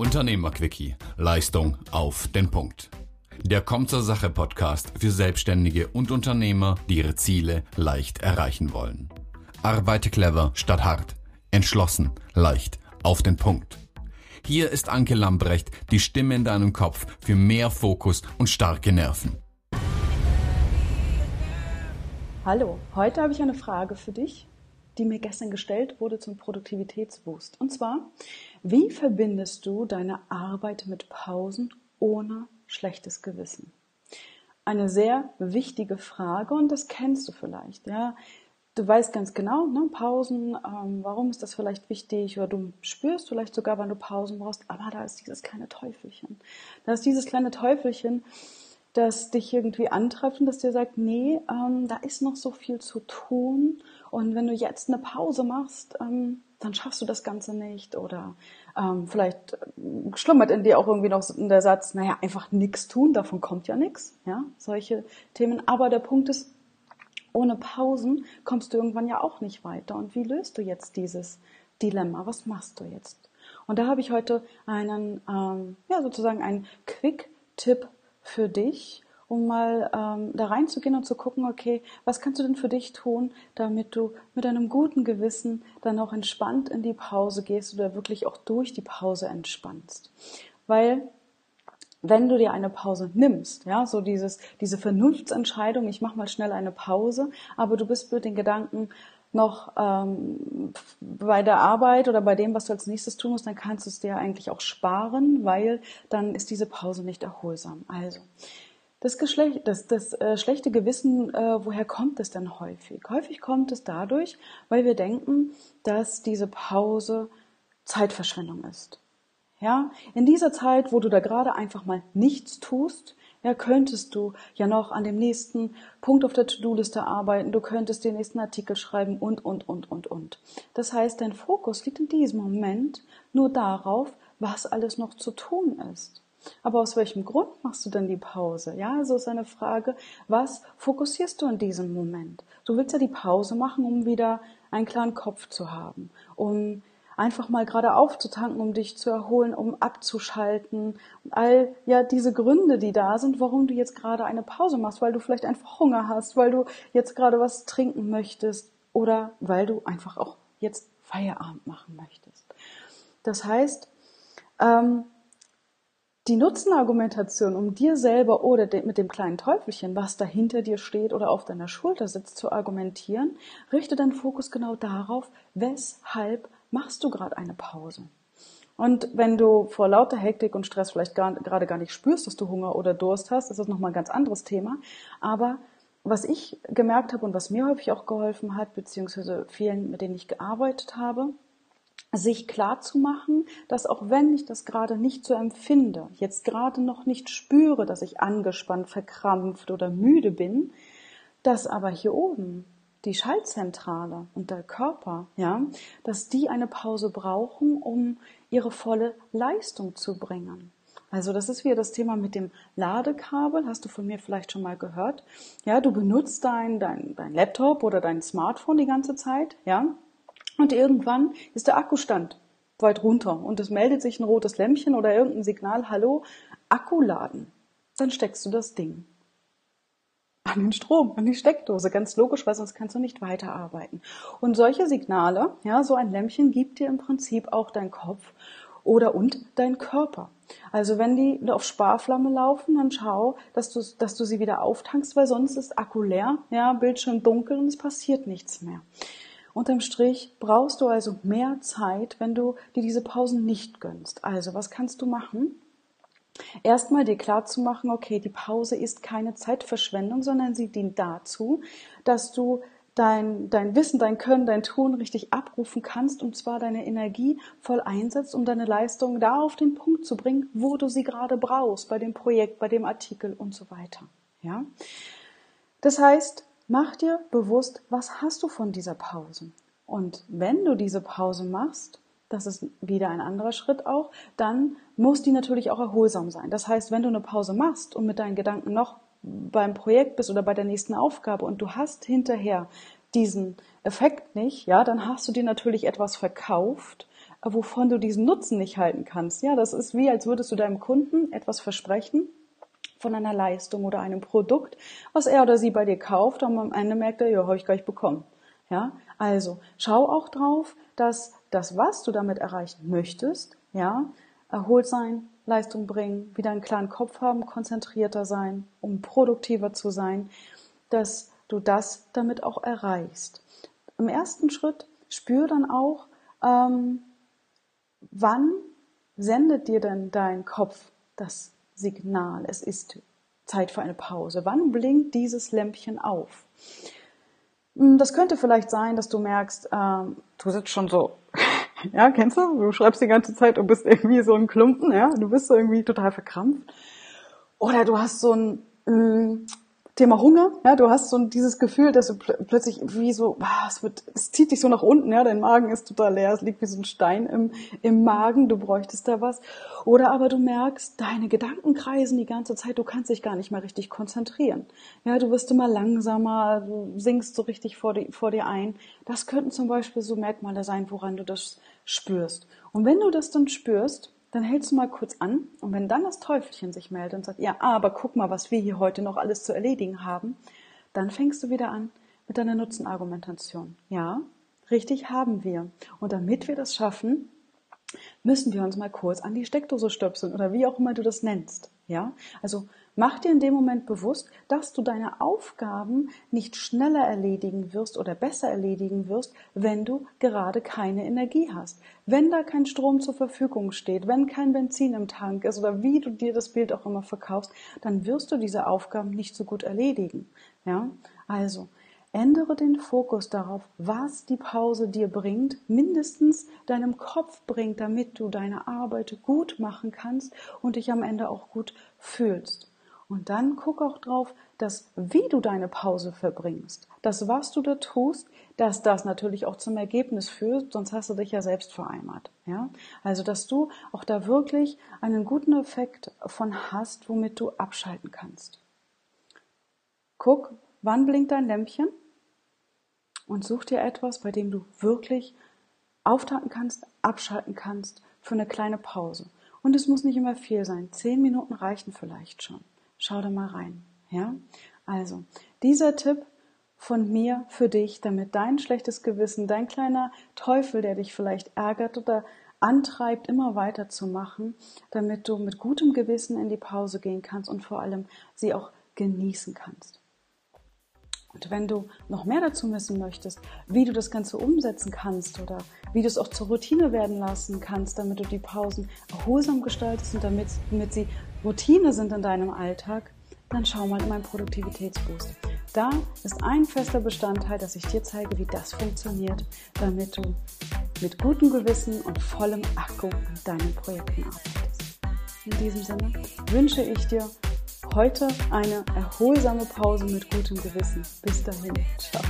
Unternehmerquickie. Leistung auf den Punkt. Der Kommt zur Sache Podcast für Selbstständige und Unternehmer, die ihre Ziele leicht erreichen wollen. Arbeite clever statt hart. Entschlossen, leicht, auf den Punkt. Hier ist Anke Lambrecht, die Stimme in deinem Kopf für mehr Fokus und starke Nerven. Hallo, heute habe ich eine Frage für dich, die mir gestern gestellt wurde zum Produktivitätsboost. Und zwar, wie verbindest du deine Arbeit mit Pausen ohne schlechtes Gewissen? Eine sehr wichtige Frage und das kennst du vielleicht. Ja, du weißt ganz genau, ne, Pausen, ähm, warum ist das vielleicht wichtig oder du spürst vielleicht sogar, wann du Pausen brauchst, aber da ist dieses kleine Teufelchen. Da ist dieses kleine Teufelchen, das dich irgendwie antreibt und das dir sagt, nee, ähm, da ist noch so viel zu tun und wenn du jetzt eine Pause machst, ähm, dann schaffst du das Ganze nicht oder ähm, vielleicht äh, schlummert in dir auch irgendwie noch der Satz, naja, einfach nichts tun, davon kommt ja nichts, ja, solche Themen. Aber der Punkt ist, ohne Pausen kommst du irgendwann ja auch nicht weiter. Und wie löst du jetzt dieses Dilemma? Was machst du jetzt? Und da habe ich heute einen, ähm, ja, sozusagen einen Quick-Tipp für dich, um mal ähm, da reinzugehen und zu gucken, okay, was kannst du denn für dich tun, damit du mit einem guten Gewissen dann auch entspannt in die Pause gehst oder wirklich auch durch die Pause entspannst. Weil wenn du dir eine Pause nimmst, ja, so dieses, diese Vernunftsentscheidung, ich mache mal schnell eine Pause, aber du bist mit den Gedanken noch ähm, bei der Arbeit oder bei dem, was du als nächstes tun musst, dann kannst du es dir eigentlich auch sparen, weil dann ist diese Pause nicht erholsam. Also, das, Geschlecht, das, das äh, schlechte Gewissen, äh, woher kommt es denn häufig? Häufig kommt es dadurch, weil wir denken, dass diese Pause Zeitverschwendung ist. Ja, in dieser Zeit, wo du da gerade einfach mal nichts tust, ja, könntest du ja noch an dem nächsten Punkt auf der To-Do-Liste arbeiten, du könntest den nächsten Artikel schreiben und, und, und, und, und. Das heißt, dein Fokus liegt in diesem Moment nur darauf, was alles noch zu tun ist. Aber aus welchem Grund machst du denn die Pause? Ja, also ist eine Frage, was fokussierst du in diesem Moment? Du willst ja die Pause machen, um wieder einen klaren Kopf zu haben, um einfach mal gerade aufzutanken, um dich zu erholen, um abzuschalten. All ja diese Gründe, die da sind, warum du jetzt gerade eine Pause machst, weil du vielleicht einfach Hunger hast, weil du jetzt gerade was trinken möchtest oder weil du einfach auch jetzt Feierabend machen möchtest. Das heißt, ähm, die Nutzenargumentation, um dir selber oder mit dem kleinen Teufelchen, was da hinter dir steht oder auf deiner Schulter sitzt, zu argumentieren, richte deinen Fokus genau darauf, weshalb machst du gerade eine Pause. Und wenn du vor lauter Hektik und Stress vielleicht gerade gar nicht spürst, dass du Hunger oder Durst hast, ist das nochmal ein ganz anderes Thema. Aber was ich gemerkt habe und was mir häufig auch geholfen hat, beziehungsweise vielen, mit denen ich gearbeitet habe, sich klar zu machen, dass auch wenn ich das gerade nicht so empfinde, jetzt gerade noch nicht spüre, dass ich angespannt, verkrampft oder müde bin, dass aber hier oben die Schaltzentrale und der Körper, ja, dass die eine Pause brauchen, um ihre volle Leistung zu bringen. Also das ist wieder das Thema mit dem Ladekabel, hast du von mir vielleicht schon mal gehört. Ja, du benutzt dein, dein, dein Laptop oder dein Smartphone die ganze Zeit, ja, und irgendwann ist der Akkustand weit runter und es meldet sich ein rotes Lämpchen oder irgendein Signal, hallo, Akku laden. Dann steckst du das Ding an den Strom, an die Steckdose. Ganz logisch, weil sonst kannst du nicht weiterarbeiten. Und solche Signale, ja, so ein Lämpchen gibt dir im Prinzip auch dein Kopf oder und dein Körper. Also wenn die auf Sparflamme laufen, dann schau, dass du, dass du sie wieder auftankst, weil sonst ist Akku leer, ja, Bildschirm dunkel und es passiert nichts mehr. Unterm Strich brauchst du also mehr Zeit, wenn du dir diese Pausen nicht gönnst. Also, was kannst du machen? Erstmal dir klar zu machen, okay, die Pause ist keine Zeitverschwendung, sondern sie dient dazu, dass du dein, dein Wissen, dein Können, dein Tun richtig abrufen kannst und zwar deine Energie voll einsetzt, um deine Leistung da auf den Punkt zu bringen, wo du sie gerade brauchst, bei dem Projekt, bei dem Artikel und so weiter. Ja? Das heißt, mach dir bewusst, was hast du von dieser Pause? Und wenn du diese Pause machst, das ist wieder ein anderer Schritt auch, dann muss die natürlich auch erholsam sein. Das heißt, wenn du eine Pause machst und mit deinen Gedanken noch beim Projekt bist oder bei der nächsten Aufgabe und du hast hinterher diesen Effekt nicht, ja, dann hast du dir natürlich etwas verkauft, wovon du diesen Nutzen nicht halten kannst. Ja, das ist wie, als würdest du deinem Kunden etwas versprechen von einer Leistung oder einem Produkt, was er oder sie bei dir kauft und am Ende merkt er, ja, habe ich gleich bekommen. Ja, also schau auch drauf, dass das, was du damit erreichen möchtest, ja, erholt sein, Leistung bringen, wieder einen klaren Kopf haben, konzentrierter sein, um produktiver zu sein, dass du das damit auch erreichst. Im ersten Schritt spür dann auch, ähm, wann sendet dir denn dein Kopf das Signal, es ist Zeit für eine Pause. Wann blinkt dieses Lämpchen auf? Hm, das könnte vielleicht sein, dass du merkst, ähm, du sitzt schon so, ja, kennst du? Du schreibst die ganze Zeit und bist irgendwie so ein Klumpen, ja, du bist so irgendwie total verkrampft. Oder du hast so ein, mh, hm, Thema Hunger, ja, du hast so dieses Gefühl, dass du pl plötzlich wie so, ah, es wird, es zieht dich so nach unten, ja, dein Magen ist total leer, es liegt wie so ein Stein im, im Magen, du bräuchtest da was. Oder aber du merkst, deine Gedanken kreisen die ganze Zeit, du kannst dich gar nicht mehr richtig konzentrieren. Ja, du wirst immer langsamer, du sinkst so richtig vor, die, vor dir ein. Das könnten zum Beispiel so Merkmale sein, woran du das spürst. Und wenn du das dann spürst, dann hältst du mal kurz an und wenn dann das Teufelchen sich meldet und sagt, ja, aber guck mal, was wir hier heute noch alles zu erledigen haben, dann fängst du wieder an mit deiner Nutzenargumentation. Ja, richtig haben wir. Und damit wir das schaffen, müssen wir uns mal kurz an die Steckdose stöpseln oder wie auch immer du das nennst. Ja, also mach dir in dem Moment bewusst, dass du deine Aufgaben nicht schneller erledigen wirst oder besser erledigen wirst, wenn du gerade keine Energie hast. Wenn da kein Strom zur Verfügung steht, wenn kein Benzin im Tank ist oder wie du dir das Bild auch immer verkaufst, dann wirst du diese Aufgaben nicht so gut erledigen. Ja, also Ändere den Fokus darauf, was die Pause dir bringt, mindestens deinem Kopf bringt, damit du deine Arbeit gut machen kannst und dich am Ende auch gut fühlst. Und dann guck auch drauf, dass wie du deine Pause verbringst, das was du da tust, dass das natürlich auch zum Ergebnis führt, sonst hast du dich ja selbst vereimert. Ja? Also, dass du auch da wirklich einen guten Effekt von hast, womit du abschalten kannst. Guck, wann blinkt dein Lämpchen? und such dir etwas, bei dem du wirklich auftanken kannst, abschalten kannst für eine kleine Pause. Und es muss nicht immer viel sein. Zehn Minuten reichen vielleicht schon. Schau da mal rein. Ja? Also, dieser Tipp von mir für dich, damit dein schlechtes Gewissen, dein kleiner Teufel, der dich vielleicht ärgert oder antreibt, immer weiterzumachen, damit du mit gutem Gewissen in die Pause gehen kannst und vor allem sie auch genießen kannst. Und wenn du noch mehr dazu wissen möchtest, wie du das Ganze umsetzen kannst oder wie du es auch zur Routine werden lassen kannst, damit du die Pausen erholsam gestaltest und damit, damit sie Routine sind in deinem Alltag, dann schau mal in meinen Produktivitätsboost. Da ist ein fester Bestandteil, dass ich dir zeige, wie das funktioniert, damit du mit gutem Gewissen und vollem Akku an deinen Projekten arbeitest. In diesem Sinne wünsche ich dir heute eine erholsame Pause mit gutem Gewissen. Bis dahin. Ciao.